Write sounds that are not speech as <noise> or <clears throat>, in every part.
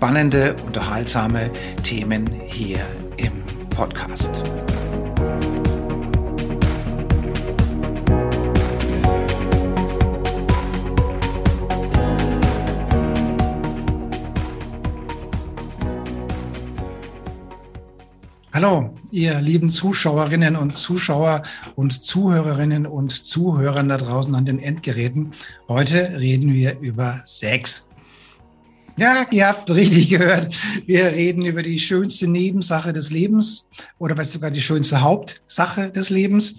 spannende, unterhaltsame Themen hier im Podcast. Hallo, ihr lieben Zuschauerinnen und Zuschauer und Zuhörerinnen und Zuhörern da draußen an den Endgeräten. Heute reden wir über Sex. Ja, ihr habt richtig gehört. Wir reden über die schönste Nebensache des Lebens oder vielleicht sogar die schönste Hauptsache des Lebens.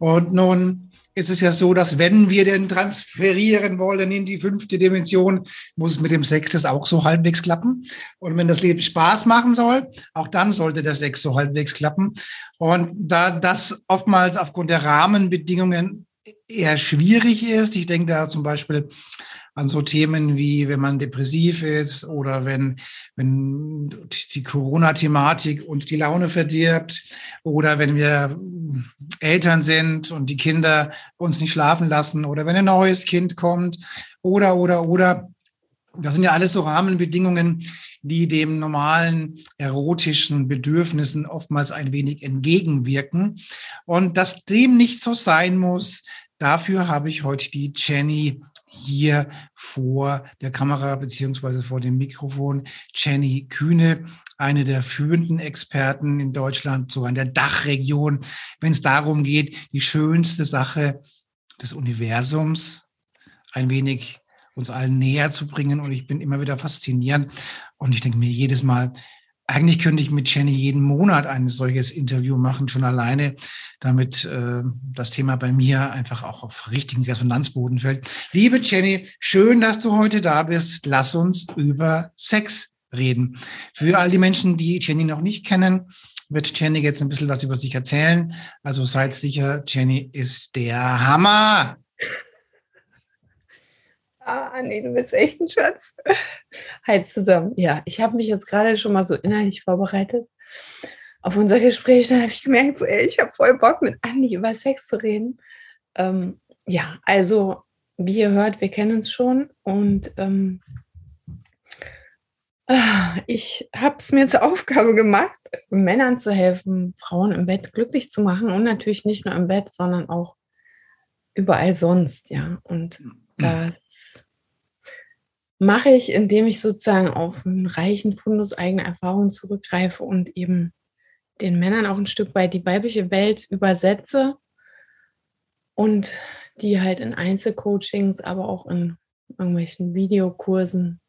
Und nun ist es ja so, dass wenn wir denn transferieren wollen in die fünfte Dimension, muss es mit dem das auch so halbwegs klappen. Und wenn das Leben Spaß machen soll, auch dann sollte der Sex so halbwegs klappen. Und da das oftmals aufgrund der Rahmenbedingungen eher schwierig ist, ich denke da zum Beispiel an so Themen wie, wenn man depressiv ist oder wenn, wenn die Corona-Thematik uns die Laune verdirbt oder wenn wir Eltern sind und die Kinder uns nicht schlafen lassen oder wenn ein neues Kind kommt oder, oder, oder. Das sind ja alles so Rahmenbedingungen, die dem normalen erotischen Bedürfnissen oftmals ein wenig entgegenwirken. Und dass dem nicht so sein muss, dafür habe ich heute die Jenny hier vor der Kamera beziehungsweise vor dem Mikrofon Jenny Kühne, eine der führenden Experten in Deutschland, sogar in der Dachregion, wenn es darum geht, die schönste Sache des Universums ein wenig uns allen näher zu bringen. Und ich bin immer wieder fasziniert. Und ich denke mir jedes Mal, eigentlich könnte ich mit Jenny jeden Monat ein solches Interview machen, schon alleine, damit äh, das Thema bei mir einfach auch auf richtigen Resonanzboden fällt. Liebe Jenny, schön, dass du heute da bist. Lass uns über Sex reden. Für all die Menschen, die Jenny noch nicht kennen, wird Jenny jetzt ein bisschen was über sich erzählen. Also seid sicher, Jenny ist der Hammer. Ah, nee, du bist echt ein Schatz. Hi zusammen. Ja, ich habe mich jetzt gerade schon mal so innerlich vorbereitet auf unser Gespräch. Dann habe ich gemerkt, so, ey, ich habe voll Bock, mit Andi über Sex zu reden. Ähm, ja, also, wie ihr hört, wir kennen uns schon und ähm, ah, ich habe es mir zur Aufgabe gemacht, Männern zu helfen, Frauen im Bett glücklich zu machen und natürlich nicht nur im Bett, sondern auch überall sonst, ja. Und das mache ich, indem ich sozusagen auf einen reichen Fundus eigener Erfahrungen zurückgreife und eben den Männern auch ein Stück weit die weibliche Welt übersetze und die halt in Einzelcoachings, aber auch in irgendwelchen Videokursen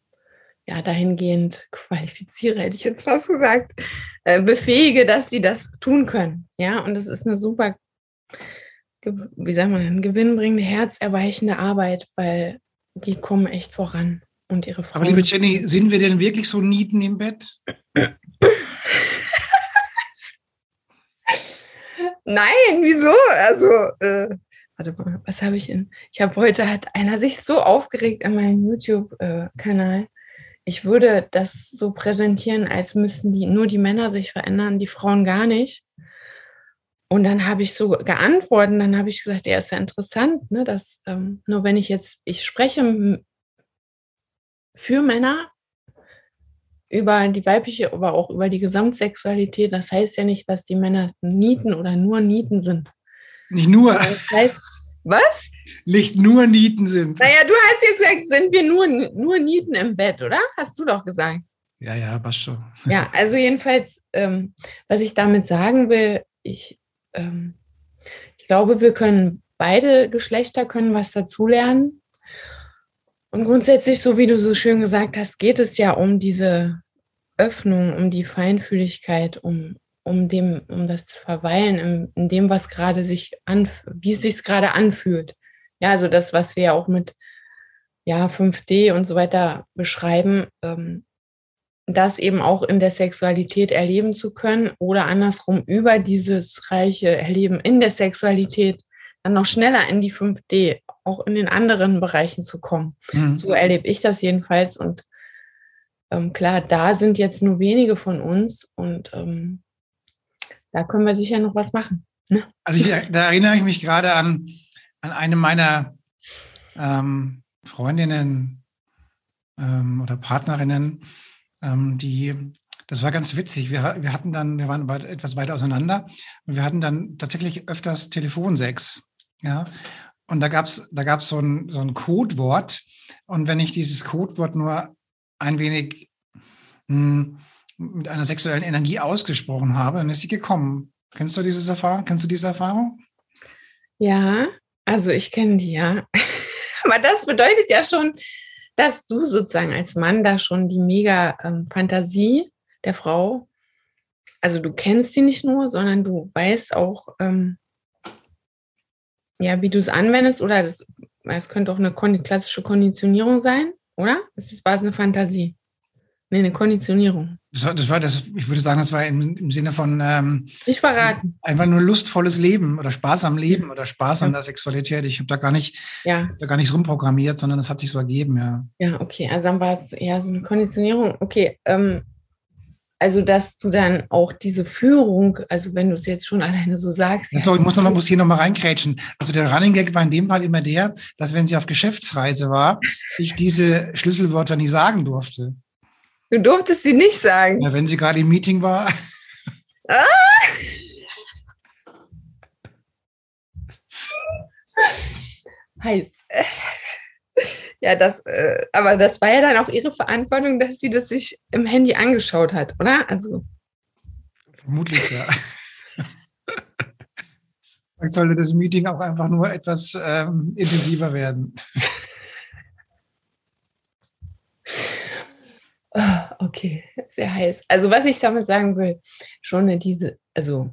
ja dahingehend qualifiziere, hätte ich jetzt fast gesagt, äh, befähige, dass sie das tun können. Ja, und das ist eine super wie sagt man, gewinnbringende, herzerweichende Arbeit, weil die kommen echt voran und ihre Frauen. Aber liebe Jenny, sind wir denn wirklich so Nieten im Bett? Nein, wieso? Also, äh, warte mal, was habe ich in? Ich habe heute, hat einer sich so aufgeregt an meinem YouTube-Kanal. Ich würde das so präsentieren, als müssten die nur die Männer sich verändern, die Frauen gar nicht. Und dann habe ich so geantwortet, dann habe ich gesagt, ja, ist ja interessant, ne, dass ähm, nur wenn ich jetzt, ich spreche für Männer über die weibliche, aber auch über die Gesamtsexualität, das heißt ja nicht, dass die Männer Nieten oder nur Nieten sind. Nicht nur. Das heißt, was? Nicht nur Nieten sind. Naja, du hast jetzt gesagt, sind wir nur, nur Nieten im Bett, oder? Hast du doch gesagt. Ja, ja, passt schon. Ja, also jedenfalls, ähm, was ich damit sagen will, ich ähm, ich glaube, wir können beide Geschlechter können was dazulernen. Und grundsätzlich, so wie du so schön gesagt hast, geht es ja um diese Öffnung, um die Feinfühligkeit, um, um, dem, um das Verweilen in, in dem, was gerade sich anfühlt, wie es sich gerade anfühlt. Ja, also das, was wir ja auch mit ja, 5D und so weiter beschreiben, ähm, das eben auch in der Sexualität erleben zu können oder andersrum über dieses reiche Erleben in der Sexualität dann noch schneller in die 5D, auch in den anderen Bereichen zu kommen. Mhm. So erlebe ich das jedenfalls. Und ähm, klar, da sind jetzt nur wenige von uns und ähm, da können wir sicher noch was machen. Ne? Also ich, da erinnere ich mich gerade an, an eine meiner ähm, Freundinnen ähm, oder Partnerinnen, ähm, die, das war ganz witzig. Wir, wir hatten dann, wir waren etwas weiter auseinander und wir hatten dann tatsächlich öfters Telefonsex. Ja. Und da gab es da gab's so ein, so ein Codewort. Und wenn ich dieses Codewort nur ein wenig hm, mit einer sexuellen Energie ausgesprochen habe, dann ist sie gekommen. Kennst du diese Erfahrung? Kennst du diese Erfahrung? Ja, also ich kenne die, ja. <laughs> Aber das bedeutet ja schon, dass du sozusagen als Mann da schon die mega ähm, Fantasie der Frau, also du kennst sie nicht nur, sondern du weißt auch, ähm, ja, wie du es anwendest oder das, es könnte auch eine klassische Konditionierung sein, oder? Es war es eine Fantasie. Nee, eine Konditionierung. Das war, das war das, ich würde sagen, das war im, im Sinne von ähm, nicht verraten. Einfach nur lustvolles Leben oder Spaß am Leben oder Spaß an der Sexualität. Ich habe da gar nicht, ja. da gar nichts rumprogrammiert, sondern es hat sich so ergeben, ja. Ja, okay. Also dann war es eher so eine Konditionierung. Okay, ähm, also dass du dann auch diese Führung, also wenn du es jetzt schon alleine so sagst. Ja, ich muss, noch mal, muss hier nochmal reinkrätschen. Also der Running Gag war in dem Fall immer der, dass wenn sie auf Geschäftsreise war, ich diese Schlüsselwörter nie sagen durfte. Du durftest sie nicht sagen. Ja, wenn sie gerade im Meeting war. Ah! Heiß. Ja, das, äh, aber das war ja dann auch ihre Verantwortung, dass sie das sich im Handy angeschaut hat, oder? Also. Vermutlich, ja. Vielleicht sollte das Meeting auch einfach nur etwas ähm, intensiver werden. <laughs> Ah, okay, sehr heiß. Also was ich damit sagen will, schon diese, also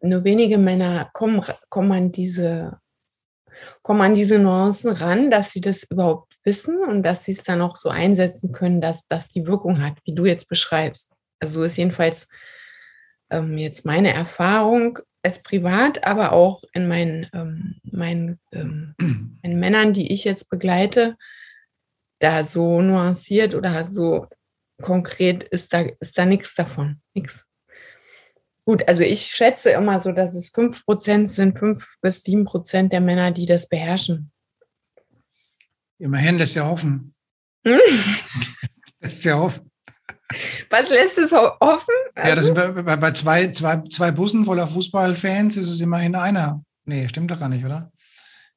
nur wenige Männer kommen, kommen an diese kommen an diese Nuancen ran, dass sie das überhaupt wissen und dass sie es dann auch so einsetzen können, dass das die Wirkung hat, wie du jetzt beschreibst. Also so ist jedenfalls ähm, jetzt meine Erfahrung als privat, aber auch in meinen, ähm, meinen, ähm, <clears throat> meinen Männern, die ich jetzt begleite, da so nuanciert oder so konkret ist da, ist da nichts davon. Nichts. Gut, also ich schätze immer so, dass es 5% sind, 5 bis 7% der Männer, die das beherrschen. Immerhin lässt ja hoffen. Hm? <laughs> lässt ja hoffen. Was lässt es hoffen? Also? Ja, das sind also bei, bei, zwei, zwei, zwei Bussen voller Fußballfans ist es immerhin einer. Nee, stimmt doch gar nicht, oder?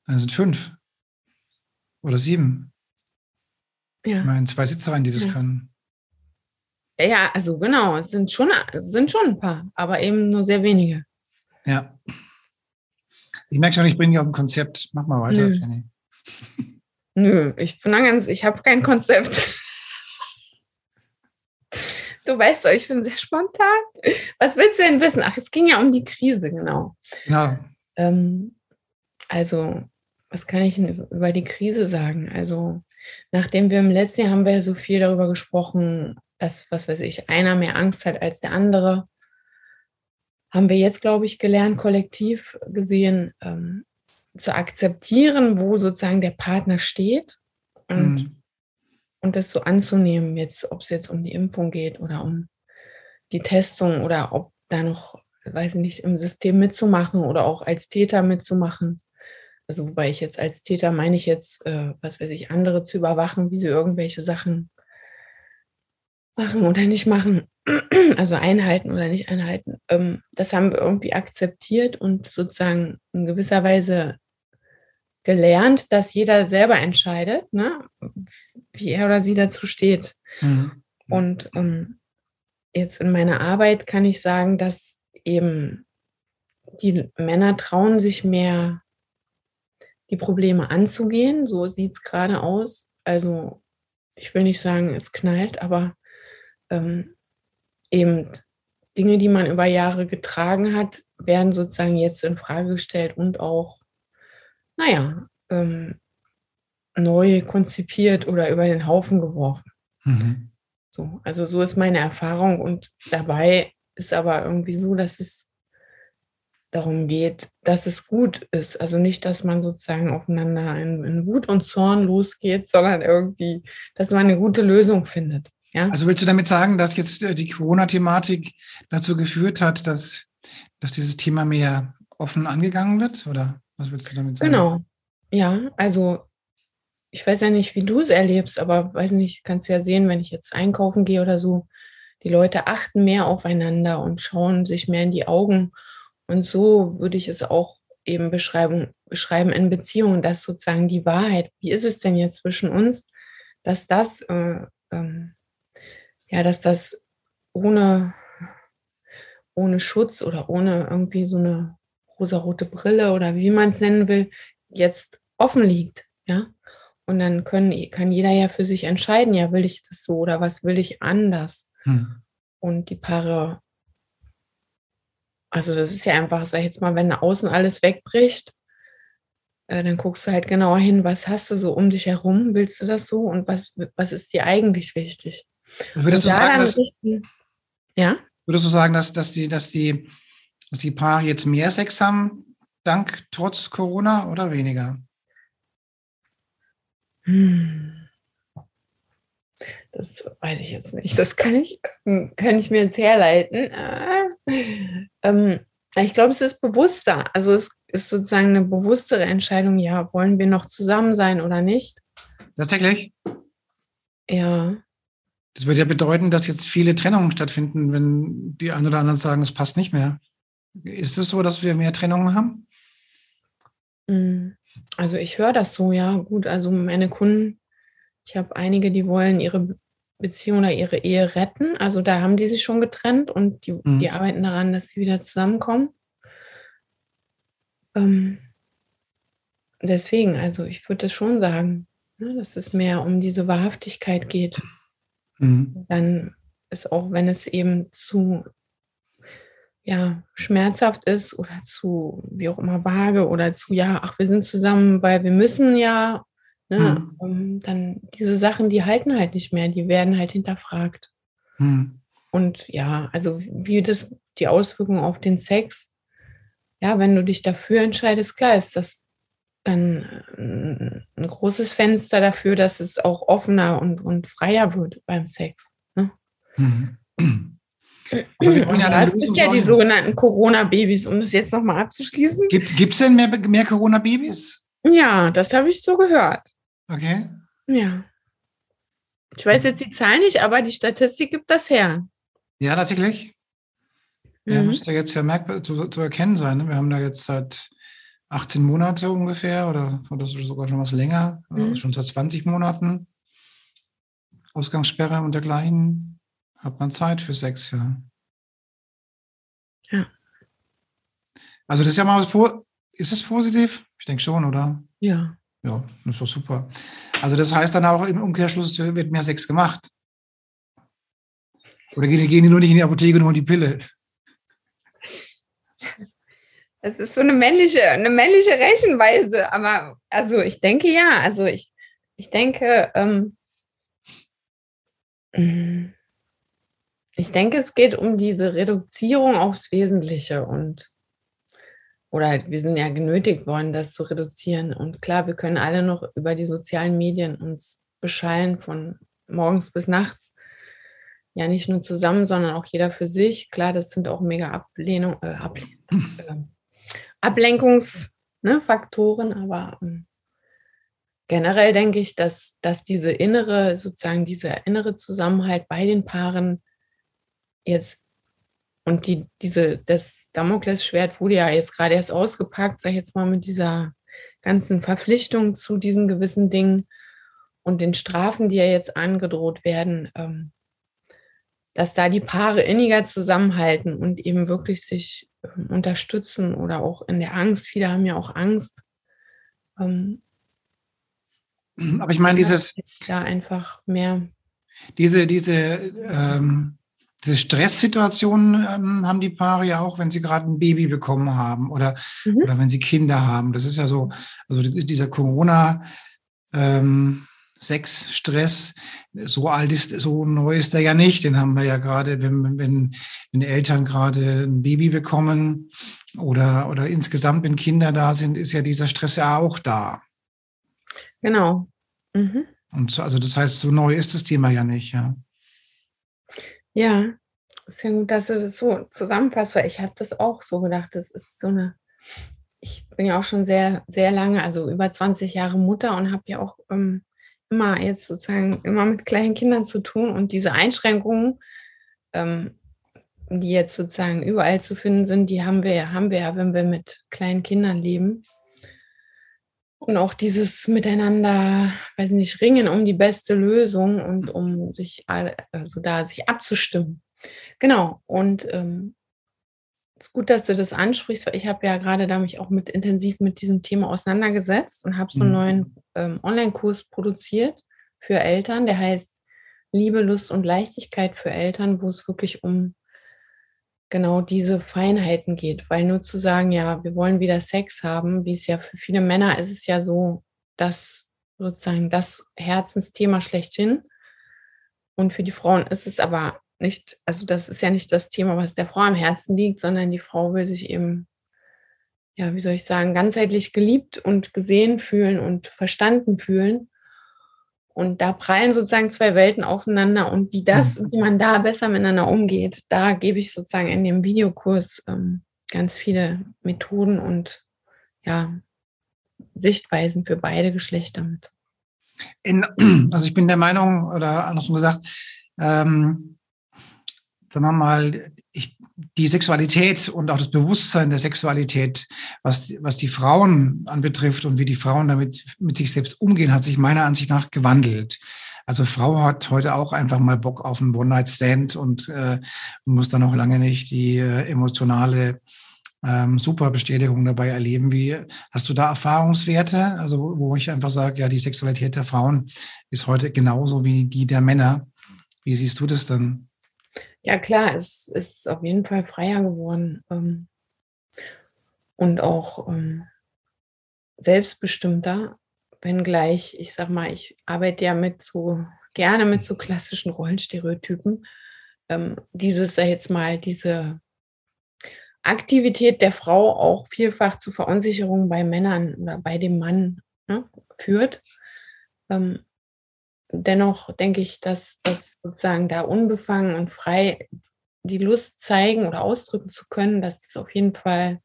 Dann sind fünf. Oder sieben. Ja. Ich meine, zwei Sitzereien, die das ja. können. Ja, also genau, es sind schon, es sind schon ein paar, aber eben nur sehr wenige. Ja. Ich merke schon, ich bringe dich auf ein Konzept. Mach mal weiter, Nö. Jenny. Nö, ich bin ganz, ich habe kein Konzept. Du weißt doch, ich bin sehr spontan. Was willst du denn wissen? Ach, es ging ja um die Krise, genau. Ja. Ähm, also, was kann ich denn über die Krise sagen? Also, nachdem wir im letzten Jahr haben wir ja so viel darüber gesprochen, dass, was weiß ich, einer mehr Angst hat als der andere, haben wir jetzt, glaube ich, gelernt, kollektiv gesehen, ähm, zu akzeptieren, wo sozusagen der Partner steht und, mhm. und das so anzunehmen, jetzt, ob es jetzt um die Impfung geht oder um die Testung oder ob da noch, weiß ich nicht, im System mitzumachen oder auch als Täter mitzumachen. Also wobei ich jetzt als Täter meine ich jetzt, äh, was weiß ich, andere zu überwachen, wie sie irgendwelche Sachen machen oder nicht machen, <clears throat> also einhalten oder nicht einhalten, ähm, das haben wir irgendwie akzeptiert und sozusagen in gewisser Weise gelernt, dass jeder selber entscheidet, ne, wie er oder sie dazu steht. Mhm. Und ähm, jetzt in meiner Arbeit kann ich sagen, dass eben die Männer trauen sich mehr, die Probleme anzugehen. So sieht es gerade aus. Also ich will nicht sagen, es knallt, aber ähm, eben Dinge, die man über Jahre getragen hat, werden sozusagen jetzt in Frage gestellt und auch, naja, ähm, neu konzipiert oder über den Haufen geworfen. Mhm. So, also so ist meine Erfahrung und dabei ist aber irgendwie so, dass es darum geht, dass es gut ist. Also nicht, dass man sozusagen aufeinander in, in Wut und Zorn losgeht, sondern irgendwie, dass man eine gute Lösung findet. Ja? Also willst du damit sagen, dass jetzt äh, die Corona-Thematik dazu geführt hat, dass, dass dieses Thema mehr offen angegangen wird? Oder was willst du damit sagen? Genau. Ja, also ich weiß ja nicht, wie du es erlebst, aber weiß nicht, kannst ja sehen, wenn ich jetzt einkaufen gehe oder so, die Leute achten mehr aufeinander und schauen sich mehr in die Augen. Und so würde ich es auch eben beschreiben, beschreiben in Beziehungen, dass sozusagen die Wahrheit, wie ist es denn jetzt zwischen uns, dass das, äh, ähm, ja, dass das ohne, ohne Schutz oder ohne irgendwie so eine rosarote Brille oder wie man es nennen will, jetzt offen liegt, ja. Und dann können, kann jeder ja für sich entscheiden, ja, will ich das so oder was will ich anders? Hm. Und die Paare, also das ist ja einfach, sag ich jetzt mal, wenn außen alles wegbricht, äh, dann guckst du halt genauer hin, was hast du so um dich herum, willst du das so und was, was ist dir eigentlich wichtig? Würdest du sagen, dass, richten, ja? Würdest du sagen, dass, dass, die, dass, die, dass die Paare jetzt mehr Sex haben, dank trotz Corona oder weniger? Hm. Das weiß ich jetzt nicht. Das kann ich, kann ich mir jetzt herleiten. Äh, ähm, ich glaube, es ist bewusster. Also es ist sozusagen eine bewusstere Entscheidung, ja, wollen wir noch zusammen sein oder nicht? Tatsächlich? Ja. Das würde ja bedeuten, dass jetzt viele Trennungen stattfinden, wenn die einen oder anderen sagen, es passt nicht mehr. Ist es so, dass wir mehr Trennungen haben? Hm. Also ich höre das so, ja, gut. Also meine Kunden, ich habe einige, die wollen ihre Beziehung oder ihre Ehe retten. Also da haben die sich schon getrennt und die, mhm. die arbeiten daran, dass sie wieder zusammenkommen. Ähm, deswegen, also ich würde das schon sagen, ne, dass es mehr um diese Wahrhaftigkeit geht. Mhm. Dann ist auch, wenn es eben zu ja, schmerzhaft ist oder zu, wie auch immer, vage oder zu, ja, ach, wir sind zusammen, weil wir müssen ja, ne, mhm. dann diese Sachen, die halten halt nicht mehr, die werden halt hinterfragt. Mhm. Und ja, also wie das, die Auswirkungen auf den Sex, ja, wenn du dich dafür entscheidest, klar ist das dann ein großes Fenster dafür, dass es auch offener und, und freier wird beim Sex. Ne? Mhm. <clears throat> Ja, das sind ja die sogenannten Corona-Babys, um das jetzt nochmal abzuschließen. Gibt es denn mehr, mehr Corona-Babys? Ja, das habe ich so gehört. Okay. Ja. Ich weiß jetzt die Zahl nicht, aber die Statistik gibt das her. Ja, tatsächlich. Mhm. Ja, müsste jetzt ja merkbar zu, zu erkennen sein. Ne? Wir haben da jetzt seit 18 Monate ungefähr oder, oder sogar schon was länger, mhm. schon seit 20 Monaten Ausgangssperre und dergleichen hat man Zeit für Sex, ja. Ja. Also das ist ja mal was, ist es positiv? Ich denke schon, oder? Ja. Ja, das ist doch super. Also das heißt dann auch im Umkehrschluss wird mehr Sex gemacht. Oder gehen, gehen die nur nicht in die Apotheke und holen die Pille? <laughs> Das ist so eine männliche, eine männliche Rechenweise. Aber also ich denke ja, also ich, ich denke, ähm, ich denke, es geht um diese Reduzierung aufs Wesentliche und oder wir sind ja genötigt worden, das zu reduzieren. Und klar, wir können alle noch über die sozialen Medien uns beschallen von morgens bis nachts. Ja, nicht nur zusammen, sondern auch jeder für sich. Klar, das sind auch mega Ablehnung, äh, Ablehnung, <laughs> äh, Ablenkungsfaktoren, ne, aber äh, generell denke ich, dass, dass diese innere, sozusagen dieser innere Zusammenhalt bei den Paaren jetzt und die, diese, das Damoklesschwert wurde ja jetzt gerade erst ausgepackt, sag ich jetzt mal, mit dieser ganzen Verpflichtung zu diesen gewissen Dingen und den Strafen, die ja jetzt angedroht werden, ähm, dass da die Paare inniger zusammenhalten und eben wirklich sich ähm, unterstützen oder auch in der Angst. Viele haben ja auch Angst. Ähm, Aber ich meine, dieses. Ja, einfach mehr. Diese, diese ähm, diese Stresssituationen ähm, haben die Paare ja auch, wenn sie gerade ein Baby bekommen haben oder, mhm. oder wenn sie Kinder haben. Das ist ja so, also dieser Corona, ähm, Sex, Stress, so alt ist, so neu ist er ja nicht. Den haben wir ja gerade, wenn, wenn, wenn Eltern gerade ein Baby bekommen oder, oder insgesamt, wenn Kinder da sind, ist ja dieser Stress ja auch da. Genau. Mhm. Und so, also das heißt, so neu ist das Thema ja nicht, ja. Ja, ist ja gut, dass du das so zusammenfasst, weil ich habe das auch so gedacht. Das ist so eine, ich bin ja auch schon sehr, sehr lange, also über 20 Jahre Mutter und habe ja auch ähm, immer jetzt sozusagen immer mit kleinen Kindern zu tun und diese Einschränkungen, ähm, die jetzt sozusagen überall zu finden sind, die haben wir ja, haben wir ja, wenn wir mit kleinen Kindern leben. Und auch dieses Miteinander, weiß nicht, ringen um die beste Lösung und um sich also da sich abzustimmen. Genau. Und ähm, ist gut, dass du das ansprichst, weil ich habe ja gerade da mich auch mit intensiv mit diesem Thema auseinandergesetzt und habe so einen mhm. neuen ähm, Online-Kurs produziert für Eltern, der heißt Liebe, Lust und Leichtigkeit für Eltern, wo es wirklich um genau diese Feinheiten geht. Weil nur zu sagen, ja, wir wollen wieder Sex haben, wie es ja für viele Männer ist es ja so, dass sozusagen das Herzensthema schlechthin. Und für die Frauen ist es aber nicht, also das ist ja nicht das Thema, was der Frau am Herzen liegt, sondern die Frau will sich eben, ja, wie soll ich sagen, ganzheitlich geliebt und gesehen fühlen und verstanden fühlen. Und da prallen sozusagen zwei Welten aufeinander und wie das, mhm. wie man da besser miteinander umgeht, da gebe ich sozusagen in dem Videokurs ähm, ganz viele Methoden und ja, Sichtweisen für beide Geschlechter mit. In, <clears throat> also ich bin der Meinung, oder andersrum gesagt, ähm, sagen wir mal, ich, die Sexualität und auch das Bewusstsein der Sexualität, was, was die Frauen anbetrifft und wie die Frauen damit mit sich selbst umgehen, hat sich meiner Ansicht nach gewandelt. Also Frau hat heute auch einfach mal Bock auf einen One-Night-Stand und äh, muss dann auch lange nicht die äh, emotionale ähm, super Bestätigung dabei erleben. Wie hast du da Erfahrungswerte? Also wo ich einfach sage, ja, die Sexualität der Frauen ist heute genauso wie die der Männer. Wie siehst du das dann? Ja, klar, es ist auf jeden Fall freier geworden ähm, und auch ähm, selbstbestimmter, wenngleich, ich sag mal, ich arbeite ja mit so gerne mit so klassischen Rollenstereotypen. Ähm, dieses, sag jetzt mal, diese Aktivität der Frau auch vielfach zu Verunsicherungen bei Männern oder bei dem Mann ne, führt. Ähm, dennoch denke ich, dass das sozusagen da unbefangen und frei die Lust zeigen oder ausdrücken zu können, dass das auf jeden Fall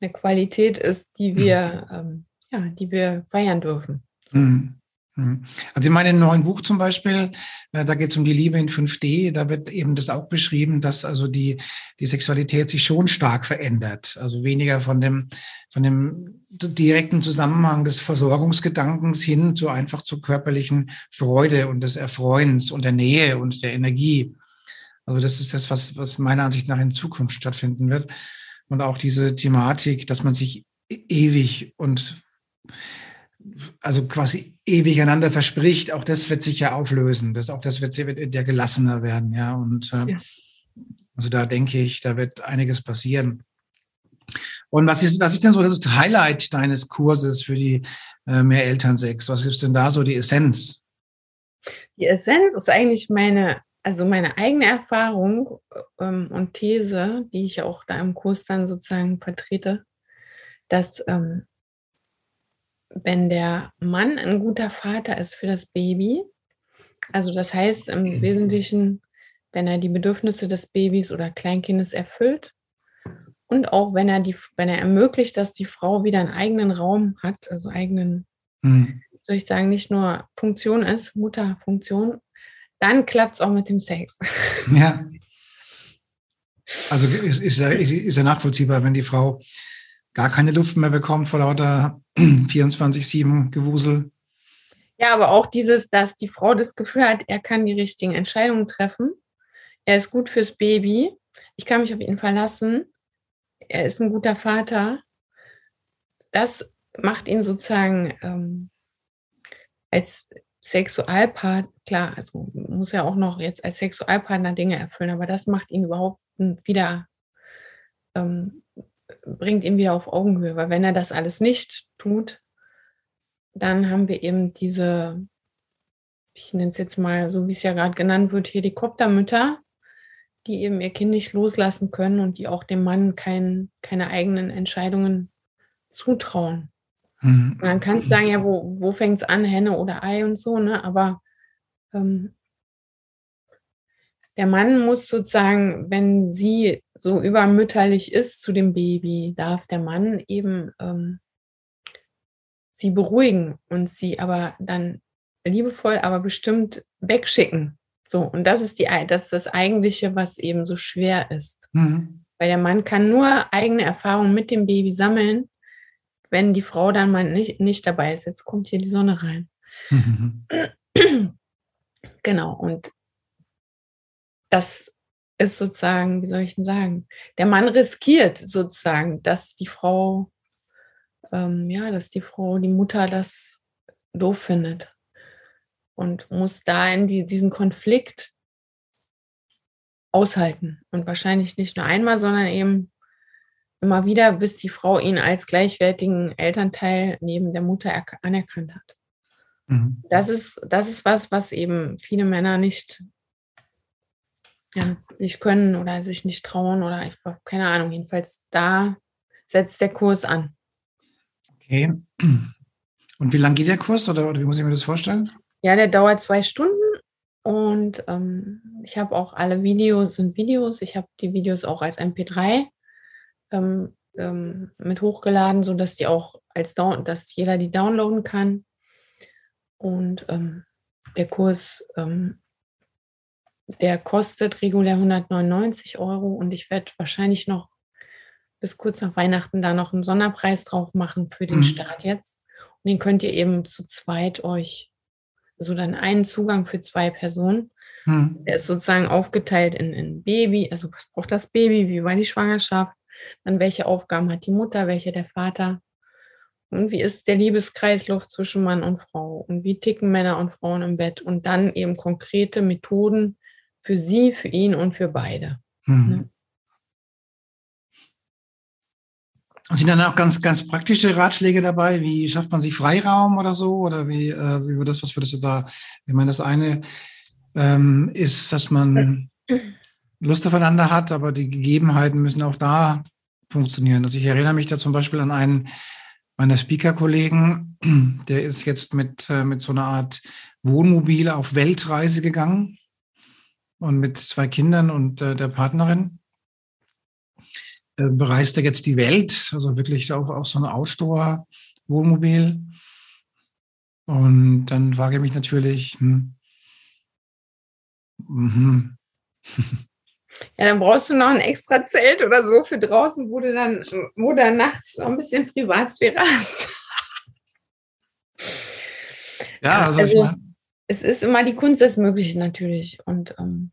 eine Qualität ist, die mhm. wir, ähm, ja, die wir feiern dürfen. Mhm. Mhm. Also in meinem neuen Buch zum Beispiel, äh, da geht es um die Liebe in 5D, da wird eben das auch beschrieben, dass also die, die Sexualität sich schon stark verändert. Also weniger von dem, von dem direkten Zusammenhang des Versorgungsgedankens hin zu einfach zur körperlichen Freude und des Erfreuens und der Nähe und der Energie. Also das ist das, was, was meiner Ansicht nach in Zukunft stattfinden wird. Und auch diese Thematik, dass man sich e-, ewig und also quasi ewig einander verspricht, auch das wird sich ja auflösen. Das, auch das wird, wird ja gelassener werden, ja. Und äh, ja. also da denke ich, da wird einiges passieren. Und was ist, was ist denn so das Highlight deines Kurses für die äh, mehr Elternsex? Was ist denn da so die Essenz? Die Essenz ist eigentlich meine, also meine eigene Erfahrung ähm, und These, die ich auch da im Kurs dann sozusagen vertrete, dass ähm, wenn der Mann ein guter Vater ist für das Baby, also das heißt im mhm. Wesentlichen, wenn er die Bedürfnisse des Babys oder Kleinkindes erfüllt und auch wenn er die, wenn er ermöglicht, dass die Frau wieder einen eigenen Raum hat, also eigenen, mhm. soll ich sagen, nicht nur Funktion ist, Mutterfunktion, dann klappt es auch mit dem Sex. Ja. Also ist, ist, ja, ist ja nachvollziehbar, wenn die Frau gar keine Luft mehr bekommt vor lauter <clears throat> 24-7 Gewusel. Ja, aber auch dieses, dass die Frau das Gefühl hat, er kann die richtigen Entscheidungen treffen. Er ist gut fürs Baby. Ich kann mich auf ihn verlassen. Er ist ein guter Vater. Das macht ihn sozusagen ähm, als Sexualpartner, klar, also muss er auch noch jetzt als Sexualpartner Dinge erfüllen, aber das macht ihn überhaupt wieder ähm, bringt ihn wieder auf Augenhöhe, weil wenn er das alles nicht tut, dann haben wir eben diese ich nenne es jetzt mal, so wie es ja gerade genannt wird, Helikoptermütter, die eben ihr Kind nicht loslassen können und die auch dem Mann kein, keine eigenen Entscheidungen zutrauen. Mhm. Man kann sagen, ja, wo, wo fängt es an, Henne oder Ei und so, ne? Aber ähm, der Mann muss sozusagen, wenn sie so übermütterlich ist zu dem Baby, darf der Mann eben ähm, sie beruhigen und sie aber dann liebevoll, aber bestimmt wegschicken. So, und das ist die, das ist das Eigentliche, was eben so schwer ist. Mhm. Weil der Mann kann nur eigene Erfahrungen mit dem Baby sammeln, wenn die Frau dann mal nicht, nicht dabei ist. Jetzt kommt hier die Sonne rein. Mhm. <clears throat> Genau, und das ist sozusagen, wie soll ich denn sagen, der Mann riskiert sozusagen, dass die Frau, ähm, ja, dass die Frau, die Mutter das doof findet und muss da in die, diesen Konflikt aushalten und wahrscheinlich nicht nur einmal, sondern eben immer wieder, bis die Frau ihn als gleichwertigen Elternteil neben der Mutter anerkannt hat. Mhm. Das, ist, das ist was, was eben viele Männer nicht ja, nicht können oder sich nicht trauen oder einfach, keine Ahnung, jedenfalls da setzt der Kurs an. Okay. <clears throat> Und wie lang geht der Kurs oder, oder wie muss ich mir das vorstellen? Ja, der dauert zwei Stunden und ähm, ich habe auch alle Videos und Videos. Ich habe die Videos auch als MP3 ähm, ähm, mit hochgeladen, sodass die auch als Down dass jeder die downloaden kann. Und ähm, der Kurs ähm, der kostet regulär 199 Euro und ich werde wahrscheinlich noch bis kurz nach Weihnachten da noch einen Sonderpreis drauf machen für den mhm. Start jetzt. Und den könnt ihr eben zu zweit euch, so dann einen Zugang für zwei Personen. Mhm. Der ist sozusagen aufgeteilt in, in Baby, also was braucht das Baby, wie war die Schwangerschaft, dann welche Aufgaben hat die Mutter, welche der Vater. Und wie ist der Liebeskreislauf zwischen Mann und Frau? Und wie ticken Männer und Frauen im Bett? Und dann eben konkrete Methoden, für sie, für ihn und für beide. Mhm. Ne? Sind dann auch ganz, ganz praktische Ratschläge dabei? Wie schafft man sich Freiraum oder so? Oder wie, äh, wie das, was würdest du da? Ich meine, das eine ähm, ist, dass man Lust aufeinander hat, aber die Gegebenheiten müssen auch da funktionieren. Also ich erinnere mich da zum Beispiel an einen meiner Speaker-Kollegen, der ist jetzt mit, äh, mit so einer Art Wohnmobil auf Weltreise gegangen und mit zwei Kindern und äh, der Partnerin äh, bereist er jetzt die Welt, also wirklich auch, auch so ein Outdoor-Wohnmobil. Und dann frage ich mich natürlich, hm, mhm. Ja, dann brauchst du noch ein extra Zelt oder so für draußen, wo du dann, wo du nachts noch ein bisschen Privatsphäre hast. Ja, also, also ich mein, es ist immer die Kunst des Möglichen natürlich. Und ähm,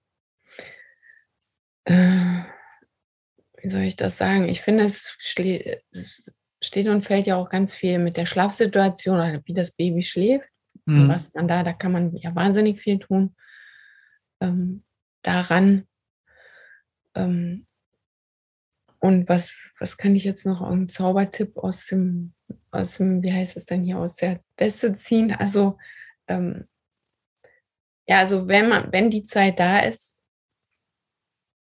äh, wie soll ich das sagen? Ich finde, es, es, steht und fällt ja auch ganz viel mit der Schlafsituation oder wie das Baby schläft. Mhm. Was man da, da kann man ja wahnsinnig viel tun. Ähm, daran. Ähm, und was, was kann ich jetzt noch, einen Zaubertipp aus dem, aus dem, wie heißt es denn hier, aus der Beste ziehen? Also, ähm, ja, also wenn man, wenn die Zeit da ist,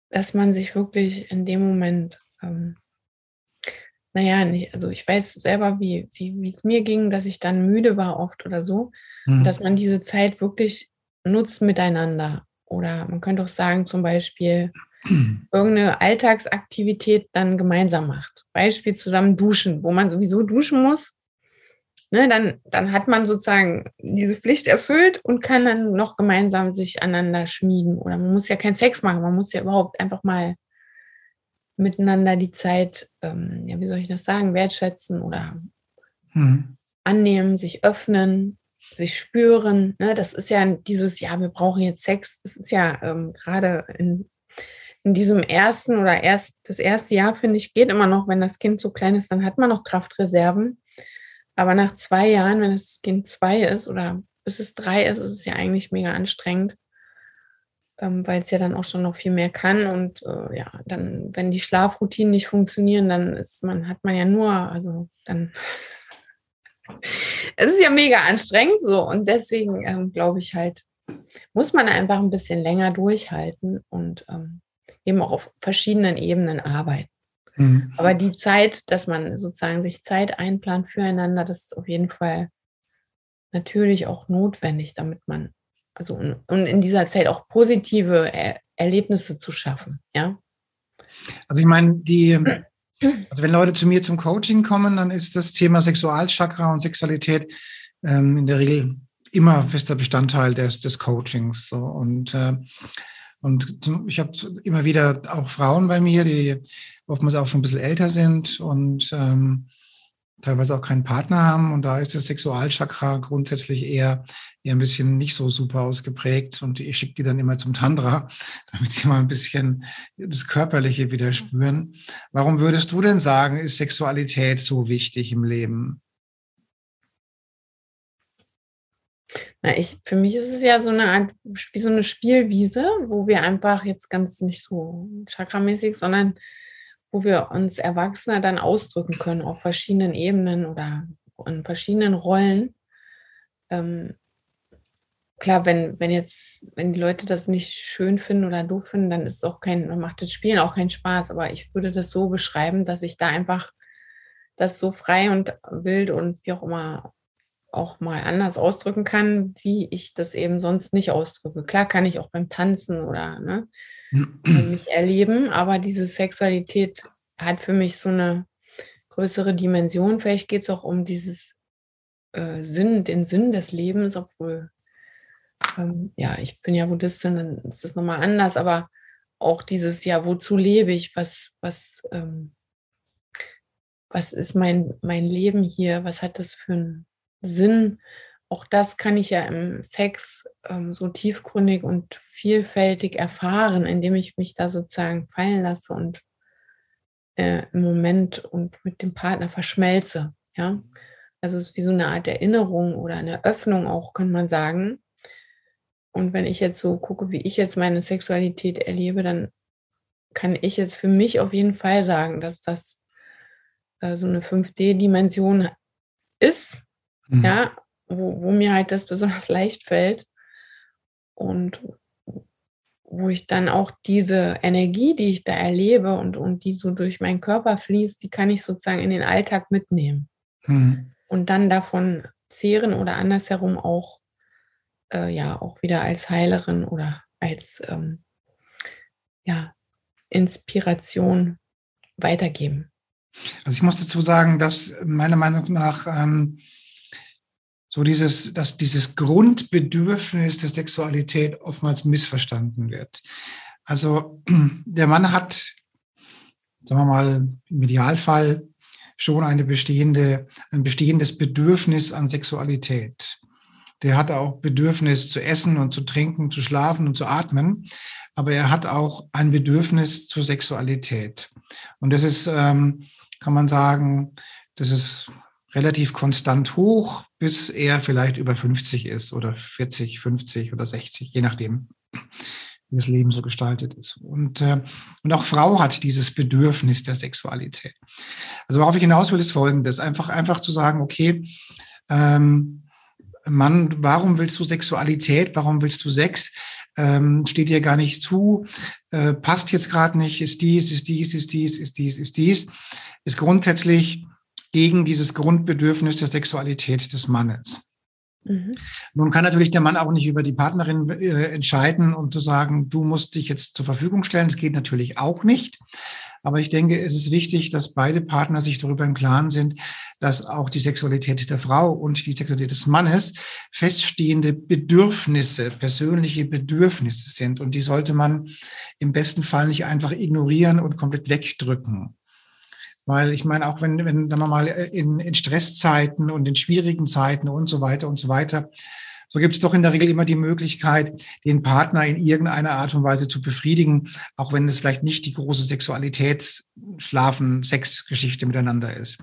dass man sich wirklich in dem Moment, ähm, naja, nicht, also ich weiß selber, wie, wie es mir ging, dass ich dann müde war oft oder so, mhm. dass man diese Zeit wirklich nutzt miteinander. Oder man könnte auch sagen, zum Beispiel <clears throat> irgendeine Alltagsaktivität dann gemeinsam macht. Beispiel zusammen duschen, wo man sowieso duschen muss ne, dann, dann hat man sozusagen diese Pflicht erfüllt und kann dann noch gemeinsam sich aneinander schmieden. Oder man muss ja keinen Sex machen, man muss ja überhaupt einfach mal miteinander die Zeit, ähm, ja, wie soll ich das sagen, wertschätzen oder mhm. annehmen, sich öffnen, sich spüren. Ne? Das ist ja dieses, ja, wir brauchen jetzt Sex. Das ist ja ähm, gerade in, in diesem ersten oder erst das erste Jahr, finde ich, geht immer noch, wenn das Kind so klein ist, dann hat man noch Kraftreserven. Aber nach zwei Jahren, wenn das Kind zwei ist oder bis es drei ist, ist es ja eigentlich mega anstrengend, ähm, weil es ja dann auch schon noch viel mehr kann. Und äh, ja, dann, wenn die Schlafroutinen nicht funktionieren, dann ist man, hat man ja nur, also dann <laughs> es ist ja mega anstrengend so und deswegen ähm, glaube ich halt, muss man einfach ein bisschen länger durchhalten und ähm, eben auch auf verschiedenen Ebenen arbeiten. Mhm. Aber die Zeit, dass man sozusagen sich Zeit einplant füreinander, das ist auf jeden Fall natürlich auch notwendig, damit man, also und in dieser Zeit auch positive er Erlebnisse zu schaffen, ja. Also ich meine, die, also wenn Leute zu mir zum Coaching kommen, dann ist das Thema Sexualchakra und Sexualität ähm, in der Regel immer fester Bestandteil des, des Coachings. So. Und, äh, und ich habe immer wieder auch Frauen bei mir, die oftmals auch schon ein bisschen älter sind und ähm, teilweise auch keinen Partner haben. Und da ist das Sexualchakra grundsätzlich eher, eher ein bisschen nicht so super ausgeprägt. Und ich schicke die dann immer zum Tantra, <laughs> damit sie mal ein bisschen das Körperliche wieder spüren. Warum würdest du denn sagen, ist Sexualität so wichtig im Leben? Na, ich, für mich ist es ja so eine Art, wie so eine Spielwiese, wo wir einfach jetzt ganz nicht so chakramäßig, sondern wo wir uns Erwachsene dann ausdrücken können auf verschiedenen Ebenen oder in verschiedenen Rollen. Ähm, klar, wenn, wenn jetzt, wenn die Leute das nicht schön finden oder doof finden, dann ist auch kein, dann macht das Spielen auch keinen Spaß. Aber ich würde das so beschreiben, dass ich da einfach das so frei und wild und wie auch immer auch mal anders ausdrücken kann, wie ich das eben sonst nicht ausdrücke. Klar kann ich auch beim Tanzen oder ne, <clears throat> mich erleben, aber diese Sexualität hat für mich so eine größere Dimension. Vielleicht geht es auch um dieses äh, Sinn, den Sinn des Lebens, obwohl, ähm, ja, ich bin ja Buddhistin, dann ist das nochmal anders, aber auch dieses, ja, wozu lebe ich, was, was, ähm, was ist mein, mein Leben hier, was hat das für einen Sinn? Auch das kann ich ja im Sex ähm, so tiefgründig und vielfältig erfahren, indem ich mich da sozusagen fallen lasse und äh, im Moment und mit dem Partner verschmelze. Ja, also es ist wie so eine Art Erinnerung oder eine Öffnung auch, kann man sagen. Und wenn ich jetzt so gucke, wie ich jetzt meine Sexualität erlebe, dann kann ich jetzt für mich auf jeden Fall sagen, dass das äh, so eine 5D-Dimension ist, mhm. ja, wo, wo mir halt das besonders <laughs> leicht fällt und wo ich dann auch diese Energie, die ich da erlebe und, und die so durch meinen Körper fließt, die kann ich sozusagen in den Alltag mitnehmen. Mhm. Und dann davon zehren oder andersherum auch, äh, ja, auch wieder als Heilerin oder als ähm, ja, Inspiration weitergeben. Also ich muss dazu sagen, dass meiner Meinung nach ähm, so dieses, dass dieses Grundbedürfnis der Sexualität oftmals missverstanden wird. Also <clears throat> der Mann hat, sagen wir mal, im Idealfall schon eine bestehende, ein bestehendes Bedürfnis an Sexualität. Der hat auch Bedürfnis zu essen und zu trinken, zu schlafen und zu atmen. Aber er hat auch ein Bedürfnis zur Sexualität. Und das ist, ähm, kann man sagen, das ist relativ konstant hoch, bis er vielleicht über 50 ist oder 40, 50 oder 60, je nachdem, wie das Leben so gestaltet ist. Und, äh, und auch Frau hat dieses Bedürfnis der Sexualität. Also worauf ich hinaus will, ist Folgendes. Einfach, einfach zu sagen, okay, ähm, Mann, warum willst du Sexualität? Warum willst du Sex? Ähm, steht dir gar nicht zu, äh, passt jetzt gerade nicht, ist dies, ist dies, ist dies, ist dies, ist dies, ist grundsätzlich gegen dieses Grundbedürfnis der Sexualität des Mannes. Mhm. Nun kann natürlich der Mann auch nicht über die Partnerin äh, entscheiden und zu sagen, du musst dich jetzt zur Verfügung stellen. Das geht natürlich auch nicht. Aber ich denke, es ist wichtig, dass beide Partner sich darüber im Klaren sind, dass auch die Sexualität der Frau und die Sexualität des Mannes feststehende Bedürfnisse, persönliche Bedürfnisse sind. Und die sollte man im besten Fall nicht einfach ignorieren und komplett wegdrücken. Weil ich meine, auch wenn, wenn sagen wir mal, in, in Stresszeiten und in schwierigen Zeiten und so weiter und so weiter, so gibt es doch in der Regel immer die Möglichkeit, den Partner in irgendeiner Art und Weise zu befriedigen, auch wenn es vielleicht nicht die große Sexualitätsschlafen, Sexgeschichte miteinander ist.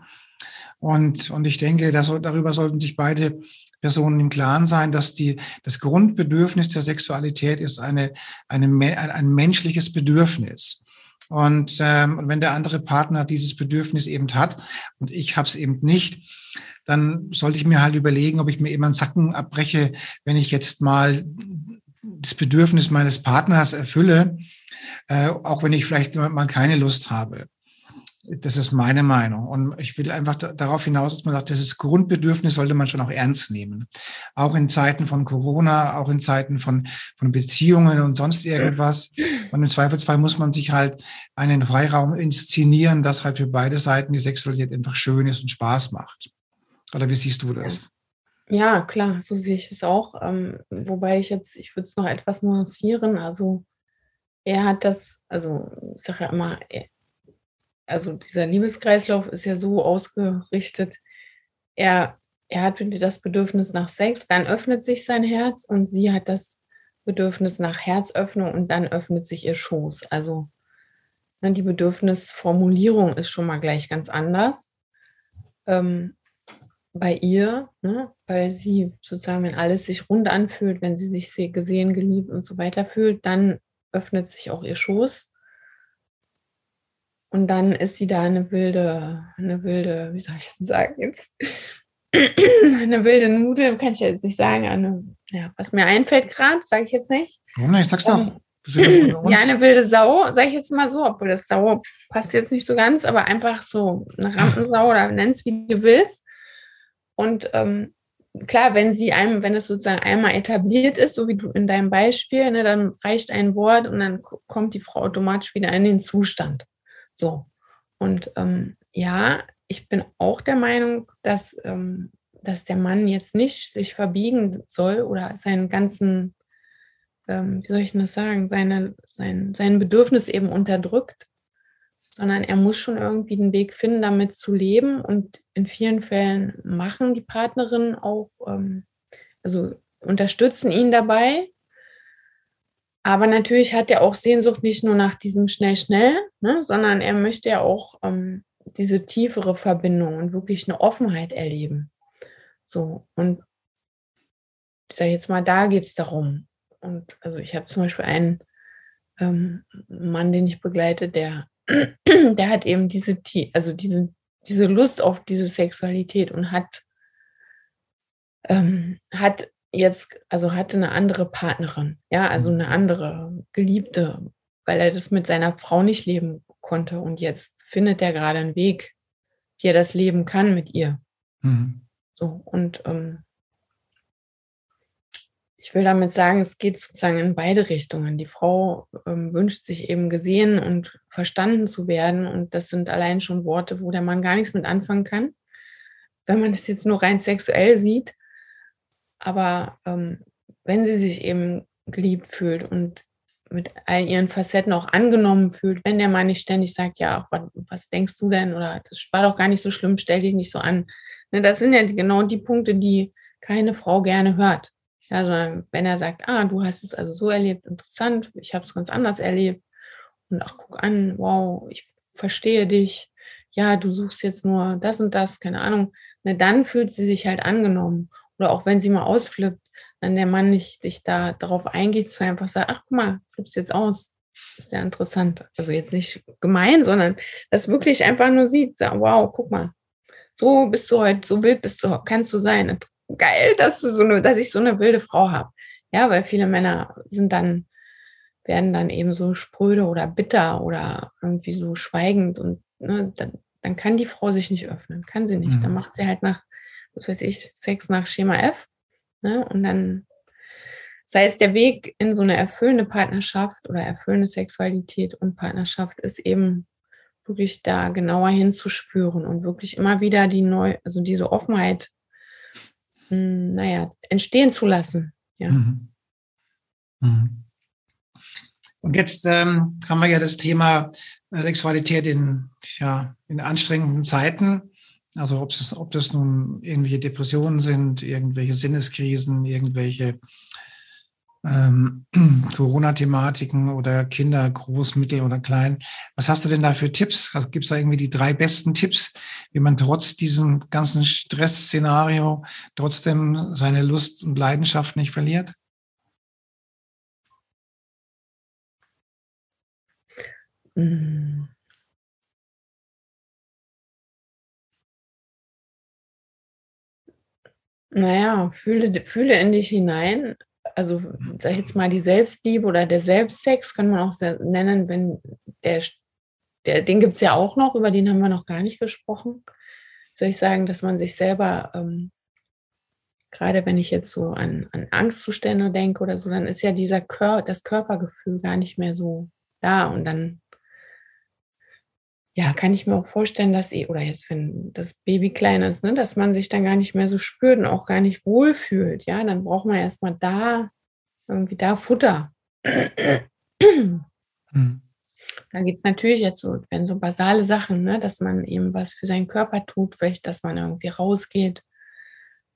Und, und ich denke, dass, darüber sollten sich beide Personen im Klaren sein, dass die, das Grundbedürfnis der Sexualität ist eine, eine, ein menschliches Bedürfnis. Und ähm, wenn der andere Partner dieses Bedürfnis eben hat und ich habe es eben nicht, dann sollte ich mir halt überlegen, ob ich mir eben einen Sacken abbreche, wenn ich jetzt mal das Bedürfnis meines Partners erfülle, äh, auch wenn ich vielleicht mal keine Lust habe. Das ist meine Meinung. Und ich will einfach darauf hinaus, dass man sagt, dieses Grundbedürfnis sollte man schon auch ernst nehmen. Auch in Zeiten von Corona, auch in Zeiten von, von Beziehungen und sonst irgendwas. Und im Zweifelsfall muss man sich halt einen Freiraum inszenieren, dass halt für beide Seiten die Sexualität einfach schön ist und Spaß macht. Oder wie siehst du das? Ja, klar, so sehe ich es auch. Ähm, wobei ich jetzt, ich würde es noch etwas nuancieren. Also er hat das, also ich sage ja immer, also dieser Liebeskreislauf ist ja so ausgerichtet, er, er hat das Bedürfnis nach Sex, dann öffnet sich sein Herz und sie hat das Bedürfnis nach Herzöffnung und dann öffnet sich ihr Schoß. Also ne, die Bedürfnisformulierung ist schon mal gleich ganz anders. Ähm, bei ihr, ne, weil sie sozusagen, wenn alles sich rund anfühlt, wenn sie sich gesehen, geliebt und so weiter fühlt, dann öffnet sich auch ihr Schoß. Und dann ist sie da eine wilde, eine wilde, wie soll ich das sagen jetzt? <clears throat> eine wilde Nudel, kann ich jetzt nicht sagen. Eine, ja, was mir einfällt gerade, sage ich jetzt nicht. Warum nicht? Sag's doch. Ähm, <clears throat> ja, eine wilde Sau, sage ich jetzt mal so, obwohl das Sau passt jetzt nicht so ganz, aber einfach so eine Rampensau oder nenn's wie du willst. Und ähm, klar, wenn sie einem, wenn es sozusagen einmal etabliert ist, so wie du in deinem Beispiel, ne, dann reicht ein Wort und dann kommt die Frau automatisch wieder in den Zustand. So. Und ähm, ja, ich bin auch der Meinung, dass, ähm, dass der Mann jetzt nicht sich verbiegen soll oder seinen ganzen, ähm, wie soll ich das sagen, seine, sein, sein Bedürfnis eben unterdrückt, sondern er muss schon irgendwie den Weg finden, damit zu leben. Und in vielen Fällen machen die Partnerinnen auch, ähm, also unterstützen ihn dabei. Aber natürlich hat er auch Sehnsucht nicht nur nach diesem schnell, schnell, ne, sondern er möchte ja auch ähm, diese tiefere Verbindung und wirklich eine Offenheit erleben. So, und ich sage jetzt mal, da geht es darum. Und also ich habe zum Beispiel einen ähm, Mann, den ich begleite, der <clears throat> der hat eben diese, also diese, diese Lust auf diese Sexualität und hat, ähm, hat jetzt, also hatte eine andere Partnerin, ja, also mhm. eine andere Geliebte, weil er das mit seiner Frau nicht leben konnte. Und jetzt findet er gerade einen Weg, wie er das leben kann mit ihr. Mhm. So, und ähm, ich will damit sagen, es geht sozusagen in beide Richtungen. Die Frau ähm, wünscht sich eben gesehen und verstanden zu werden. Und das sind allein schon Worte, wo der Mann gar nichts mit anfangen kann. Wenn man das jetzt nur rein sexuell sieht. Aber ähm, wenn sie sich eben geliebt fühlt und mit all ihren Facetten auch angenommen fühlt, wenn der Mann nicht ständig sagt, ja, was, was denkst du denn? Oder das war doch gar nicht so schlimm, stell dich nicht so an. Ne, das sind ja genau die Punkte, die keine Frau gerne hört. Ja, sondern wenn er sagt, ah, du hast es also so erlebt, interessant, ich habe es ganz anders erlebt und ach, guck an, wow, ich verstehe dich, ja, du suchst jetzt nur das und das, keine Ahnung, na, dann fühlt sie sich halt angenommen. Oder auch wenn sie mal ausflippt, wenn der Mann nicht sich da darauf eingeht, zu einfach sagen, ach guck mal, flippst jetzt aus. ist ja interessant. Also jetzt nicht gemein, sondern das wirklich einfach nur sieht, sagt, wow, guck mal, so bist du heute, so wild bist du, kannst du sein geil, dass du so eine, dass ich so eine wilde Frau habe. Ja, weil viele Männer sind dann, werden dann eben so spröde oder bitter oder irgendwie so schweigend und ne, dann, dann kann die Frau sich nicht öffnen, kann sie nicht. Mhm. Dann macht sie halt nach, was weiß ich, Sex nach Schema F. Ne, und dann sei es der Weg in so eine erfüllende Partnerschaft oder erfüllende Sexualität und Partnerschaft ist eben wirklich da genauer hinzuspüren und wirklich immer wieder die neu, also diese Offenheit hm, naja, entstehen zu lassen. Ja. Mhm. Mhm. Und jetzt ähm, haben wir ja das Thema äh, Sexualität in, ja, in anstrengenden Zeiten. Also ob es, ob das nun irgendwelche Depressionen sind, irgendwelche Sinneskrisen, irgendwelche ähm, <clears throat> Corona-Thematiken oder Kinder, groß, mittel oder klein. Was hast du denn da für Tipps? Also Gibt es da irgendwie die drei besten Tipps, wie man trotz diesem ganzen Stressszenario trotzdem seine Lust und Leidenschaft nicht verliert? Mhm. Naja, fühle, fühle in dich hinein. Also, sag ich jetzt mal, die Selbstliebe oder der Selbstsex kann man auch nennen, wenn der, der den gibt es ja auch noch, über den haben wir noch gar nicht gesprochen. Soll ich sagen, dass man sich selber, ähm, gerade wenn ich jetzt so an, an Angstzustände denke oder so, dann ist ja dieser Kör das Körpergefühl gar nicht mehr so da und dann ja, kann ich mir auch vorstellen, dass, oder jetzt, wenn das Baby klein ist, ne, dass man sich dann gar nicht mehr so spürt und auch gar nicht wohlfühlt. Ja, dann braucht man erstmal da, irgendwie da Futter. Hm. Da geht es natürlich jetzt so, wenn so basale Sachen, ne, dass man eben was für seinen Körper tut, vielleicht, dass man irgendwie rausgeht.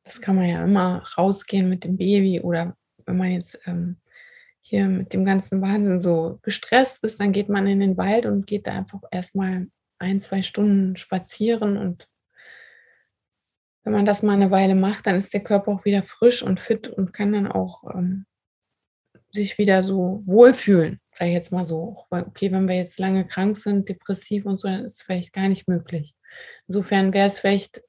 Das kann man ja immer rausgehen mit dem Baby oder wenn man jetzt ähm, hier mit dem ganzen Wahnsinn so gestresst ist, dann geht man in den Wald und geht da einfach erstmal ein, zwei Stunden spazieren und wenn man das mal eine Weile macht, dann ist der Körper auch wieder frisch und fit und kann dann auch ähm, sich wieder so wohlfühlen, sage ich jetzt mal so. Okay, wenn wir jetzt lange krank sind, depressiv und so, dann ist es vielleicht gar nicht möglich. Insofern wäre es vielleicht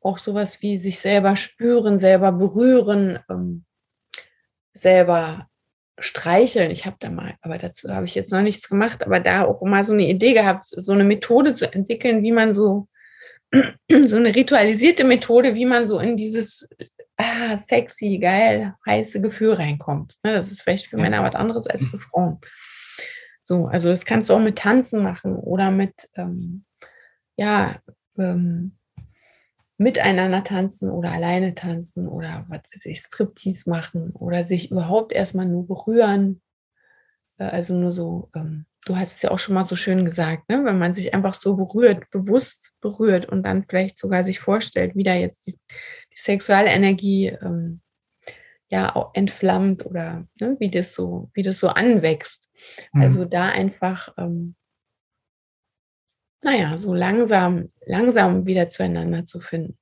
auch sowas wie sich selber spüren, selber berühren, ähm, selber streicheln. Ich habe da mal, aber dazu habe ich jetzt noch nichts gemacht, aber da auch mal so eine Idee gehabt, so eine Methode zu entwickeln, wie man so, <clears throat> so eine ritualisierte Methode, wie man so in dieses ah, sexy, geil, heiße Gefühl reinkommt. Ne, das ist vielleicht für Männer was anderes als für Frauen. So, also das kannst du auch mit Tanzen machen oder mit, ähm, ja, ähm, miteinander tanzen oder alleine tanzen oder was weiß ich, Striptease machen oder sich überhaupt erstmal nur berühren. Äh, also nur so, ähm, du hast es ja auch schon mal so schön gesagt, ne? wenn man sich einfach so berührt, bewusst berührt und dann vielleicht sogar sich vorstellt, wie da jetzt die, die sexuelle Energie ähm, ja entflammt oder ne? wie das so, wie das so anwächst. Mhm. Also da einfach ähm, naja, so langsam, langsam wieder zueinander zu finden.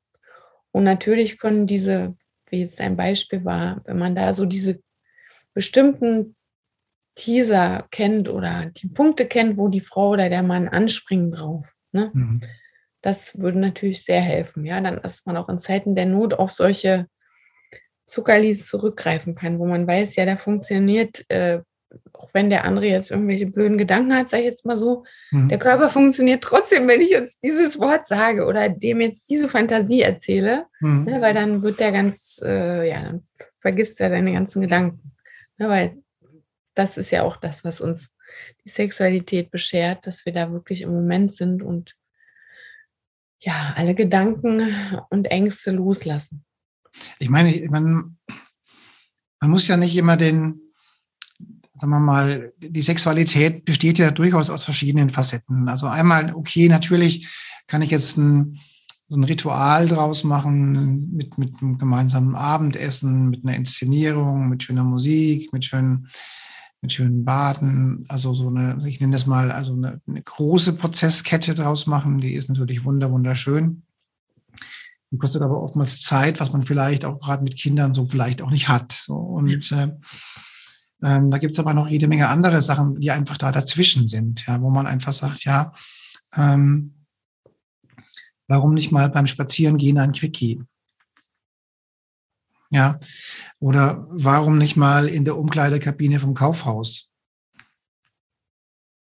Und natürlich können diese, wie jetzt ein Beispiel war, wenn man da so diese bestimmten Teaser kennt oder die Punkte kennt, wo die Frau oder der Mann anspringen drauf. Ne? Mhm. Das würde natürlich sehr helfen. Ja, dann, dass man auch in Zeiten der Not auf solche Zuckerlis zurückgreifen kann, wo man weiß, ja, da funktioniert äh, auch wenn der andere jetzt irgendwelche blöden Gedanken hat, sage ich jetzt mal so, mhm. der Körper funktioniert trotzdem, wenn ich jetzt dieses Wort sage oder dem jetzt diese Fantasie erzähle, mhm. ne, weil dann wird der ganz, äh, ja, dann vergisst er seine ganzen Gedanken. Ne, weil das ist ja auch das, was uns die Sexualität beschert, dass wir da wirklich im Moment sind und ja, alle Gedanken und Ängste loslassen. Ich meine, ich meine man muss ja nicht immer den, sagen wir mal, die Sexualität besteht ja durchaus aus verschiedenen Facetten. Also einmal, okay, natürlich kann ich jetzt ein, so ein Ritual draus machen mit, mit einem gemeinsamen Abendessen, mit einer Inszenierung, mit schöner Musik, mit schönen, mit schönen Baden, also so eine, ich nenne das mal, also eine, eine große Prozesskette draus machen, die ist natürlich wunder, wunderschön. Die kostet aber oftmals Zeit, was man vielleicht auch gerade mit Kindern so vielleicht auch nicht hat. So, und äh, ähm, da gibt es aber noch jede Menge andere Sachen, die einfach da dazwischen sind, ja, wo man einfach sagt, ja, ähm, warum nicht mal beim Spazierengehen ein Quickie? Ja, oder warum nicht mal in der Umkleidekabine vom Kaufhaus?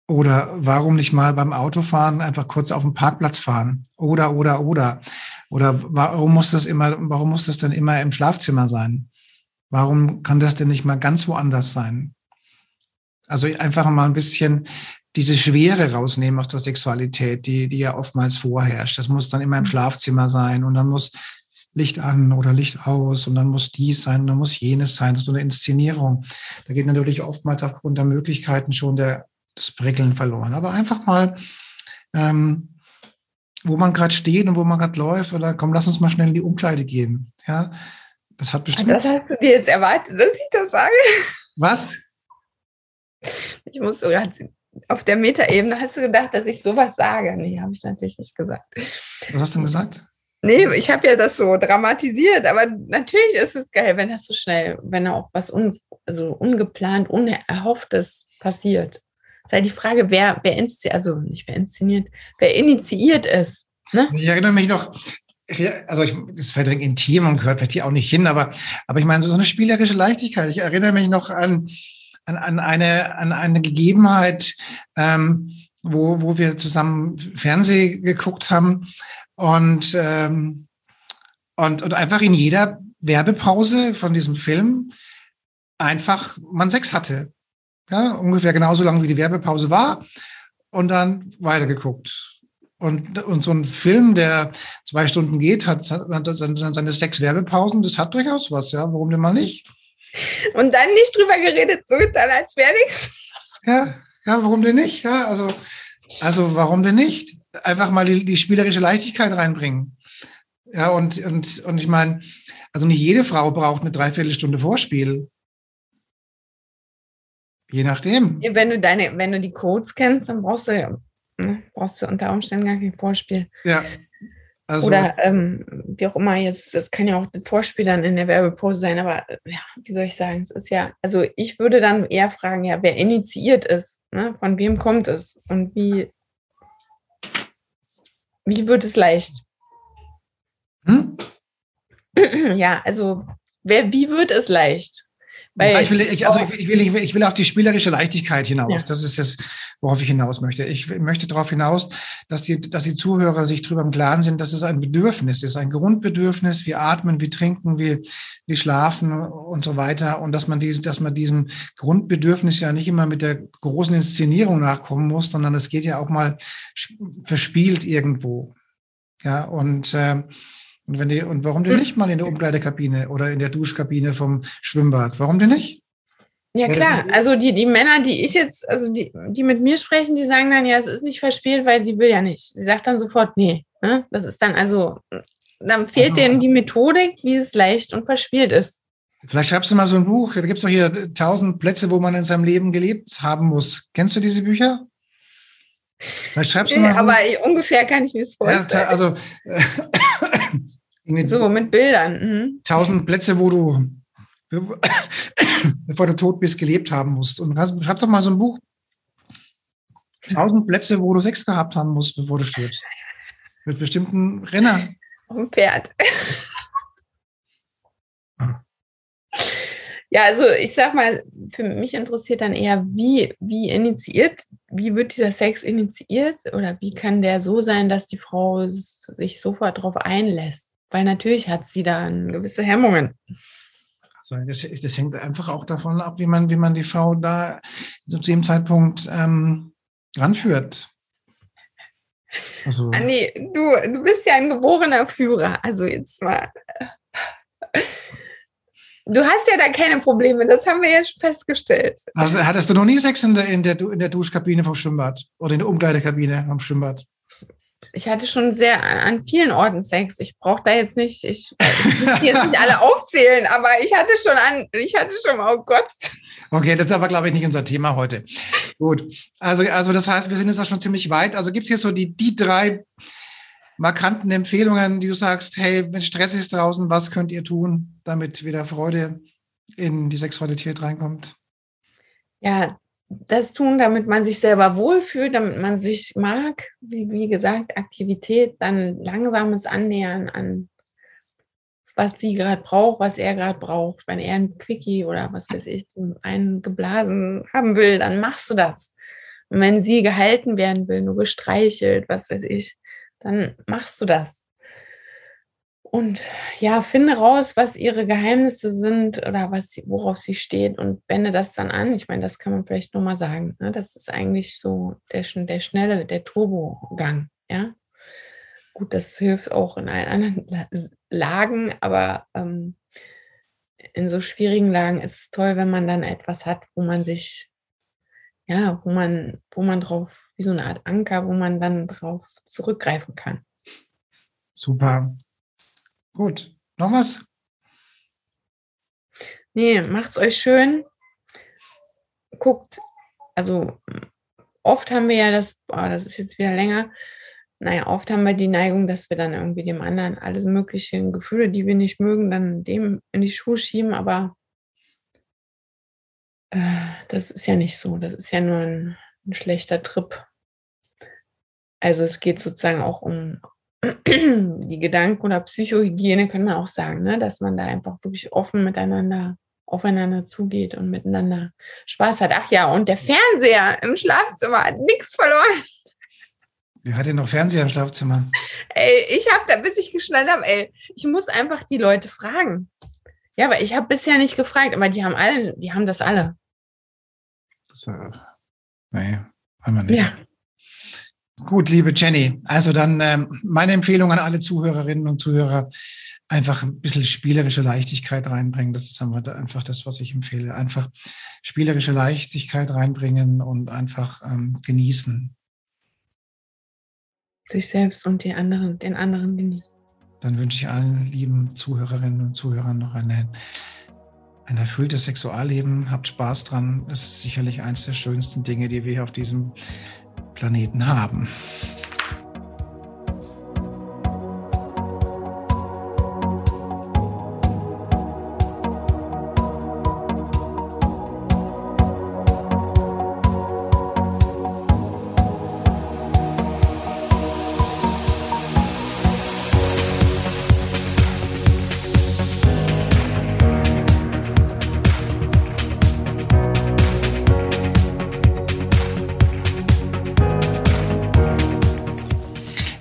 Oder warum nicht mal beim Autofahren einfach kurz auf dem Parkplatz fahren? Oder, oder, oder. Oder warum muss das immer, warum muss das dann immer im Schlafzimmer sein? Warum kann das denn nicht mal ganz woanders sein? Also einfach mal ein bisschen diese Schwere rausnehmen aus der Sexualität, die, die ja oftmals vorherrscht. Das muss dann immer im mhm. Schlafzimmer sein und dann muss Licht an oder Licht aus und dann muss dies sein und dann muss jenes sein. So eine Inszenierung. Da geht natürlich oftmals aufgrund der Möglichkeiten schon der, das Prickeln verloren. Aber einfach mal, ähm, wo man gerade steht und wo man gerade läuft, oder komm, lass uns mal schnell in die Umkleide gehen. Ja, das hat bestimmt. Das hast du dir jetzt erwartet, dass ich das sage? Was? Ich muss sogar auf der Metaebene hast du gedacht, dass ich sowas sage. Nee, habe ich natürlich nicht gesagt. Was hast du denn gesagt? Nee, ich habe ja das so dramatisiert, aber natürlich ist es geil, wenn das so schnell, wenn auch was un, also ungeplant, unerhofftes passiert. ist halt die Frage, wer, wer inszeniert, also nicht wer inszeniert, wer initiiert es. Ne? Ich erinnere mich noch, also ich, das vielleicht intim und gehört vielleicht hier auch nicht hin, aber, aber ich meine, so eine spielerische Leichtigkeit. Ich erinnere mich noch an, an, an, eine, an eine Gegebenheit, ähm, wo, wo wir zusammen Fernsehen geguckt haben und, ähm, und, und einfach in jeder Werbepause von diesem Film einfach man Sex hatte. Ja, ungefähr genauso lange wie die Werbepause war und dann weitergeguckt. Und, und so ein Film, der zwei Stunden geht, hat, hat seine sechs Werbepausen, das hat durchaus was, ja. Warum denn mal nicht? Und dann nicht drüber geredet, so getan, als wäre nichts. Ja, ja, warum denn nicht? Ja, also, also warum denn nicht? Einfach mal die, die spielerische Leichtigkeit reinbringen. Ja, und, und, und ich meine, also nicht jede Frau braucht eine Dreiviertelstunde Vorspiel. Je nachdem. Wenn du deine, wenn du die Codes kennst, dann brauchst du, ne, brauchst du unter Umständen gar kein Vorspiel. Ja. Also, Oder ähm, wie auch immer jetzt, das kann ja auch das Vorspiel dann in der Werbepose sein, aber ja, wie soll ich sagen, es ist ja, also ich würde dann eher fragen, ja, wer initiiert ist, ne? von wem kommt es und wie, wie wird es leicht? Hm? <clears throat> Ja, also wer, wie wird es leicht? Weil, ja, ich, will, ich, also ich, will, ich, will, ich will auf die spielerische Leichtigkeit hinaus. Ja. Das ist das, worauf ich hinaus möchte. Ich möchte darauf hinaus, dass die, dass die Zuhörer sich darüber im Klaren sind, dass es ein Bedürfnis ist, ein Grundbedürfnis. Wir atmen, wir trinken, wir, wir schlafen und so weiter. Und dass man, dies, dass man diesem Grundbedürfnis ja nicht immer mit der großen Inszenierung nachkommen muss, sondern es geht ja auch mal verspielt irgendwo. Ja, und äh, und, wenn die, und warum denn hm. nicht mal in der Umkleidekabine oder in der Duschkabine vom Schwimmbad? Warum denn nicht? Ja, klar. Also die, die Männer, die ich jetzt, also die, die mit mir sprechen, die sagen dann, ja, es ist nicht verspielt, weil sie will ja nicht. Sie sagt dann sofort, nee. Ne? Das ist dann also, dann fehlt also, denen die Methodik, wie es leicht und verspielt ist. Vielleicht schreibst du mal so ein Buch. Da gibt es doch hier tausend Plätze, wo man in seinem Leben gelebt haben muss. Kennst du diese Bücher? Vielleicht schreibst du mal. Aber ungefähr kann ich mir das vorstellen. Ja, also <laughs> so, mit Bildern. Mhm. Tausend Plätze, wo du, bevor du tot bist, gelebt haben musst. Und schreib doch mal so ein Buch. Tausend Plätze, wo du Sex gehabt haben musst, bevor du stirbst. Mit bestimmten Renner. Auf dem Pferd. Ja, also ich sag mal, für mich interessiert dann eher, wie, wie initiiert, wie wird dieser Sex initiiert oder wie kann der so sein, dass die Frau sich sofort darauf einlässt? Weil natürlich hat sie dann gewisse Hemmungen. Also das, das, hängt einfach auch davon ab, wie man, wie man die Frau da zu dem Zeitpunkt ähm, ranführt. Also, Anni, du, du bist ja ein geborener Führer. Also jetzt mal. Du hast ja da keine Probleme, das haben wir ja schon festgestellt. Also, hattest du noch nie Sex in der, in der, in der Duschkabine vom Schwimmbad oder in der Umkleidekabine vom Schwimmbad? Ich hatte schon sehr an vielen Orten Sex. Ich brauche da jetzt nicht, ich, ich muss jetzt nicht alle aufzählen, aber ich hatte schon an, ich hatte schon, oh Gott. Okay, das ist aber, glaube ich, nicht unser Thema heute. Gut. Also, also das heißt, wir sind jetzt da schon ziemlich weit. Also gibt es hier so die, die drei markanten Empfehlungen, die du sagst, hey, wenn Stress ist draußen, was könnt ihr tun, damit wieder Freude in die Sexualität reinkommt? Ja, das tun, damit man sich selber wohlfühlt, damit man sich mag. Wie, wie gesagt, Aktivität, dann langsames Annähern an was sie gerade braucht, was er gerade braucht. Wenn er ein Quickie oder was weiß ich, einen geblasen haben will, dann machst du das. Und wenn sie gehalten werden will, nur gestreichelt, was weiß ich, dann machst du das. Und ja, finde raus, was ihre Geheimnisse sind oder was sie, worauf sie steht und wende das dann an. Ich meine, das kann man vielleicht nur mal sagen. Ne? Das ist eigentlich so der, der schnelle, der Turbogang. Ja, gut, das hilft auch in allen anderen Lagen, aber ähm, in so schwierigen Lagen ist es toll, wenn man dann etwas hat, wo man sich, ja, wo man, wo man drauf, wie so eine Art Anker, wo man dann drauf zurückgreifen kann. Super. Gut. Noch was? Nee, macht's euch schön. Guckt, also oft haben wir ja das, oh, das ist jetzt wieder länger, naja, oft haben wir die Neigung, dass wir dann irgendwie dem anderen alles mögliche Gefühle, die wir nicht mögen, dann dem in die Schuhe schieben, aber äh, das ist ja nicht so. Das ist ja nur ein, ein schlechter Trip. Also es geht sozusagen auch um die Gedanken- oder Psychohygiene, kann man auch sagen, ne? dass man da einfach wirklich offen miteinander aufeinander zugeht und miteinander Spaß hat. Ach ja, und der Fernseher im Schlafzimmer hat nichts verloren. Wer hat denn noch Fernseher im Schlafzimmer? Ey, ich habe da, bis ich geschnallt habe, ey, ich muss einfach die Leute fragen. Ja, aber ich habe bisher nicht gefragt, aber die haben alle, die haben das alle. Das, äh, nee, haben wir nicht. Ja. Gut, liebe Jenny. Also dann ähm, meine Empfehlung an alle Zuhörerinnen und Zuhörer, einfach ein bisschen spielerische Leichtigkeit reinbringen. Das ist einfach das, was ich empfehle. Einfach spielerische Leichtigkeit reinbringen und einfach ähm, genießen. Sich selbst und die anderen, den anderen genießen. Dann wünsche ich allen lieben Zuhörerinnen und Zuhörern noch eine, ein erfülltes Sexualleben. Habt Spaß dran. Das ist sicherlich eines der schönsten Dinge, die wir auf diesem Planeten haben.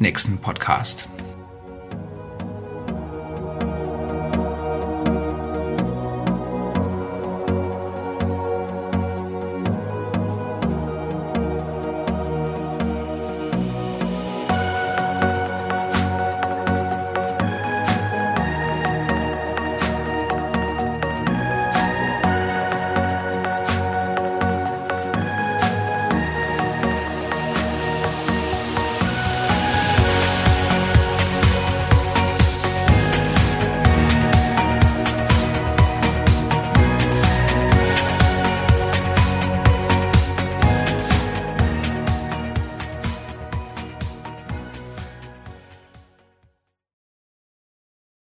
nächsten Podcast.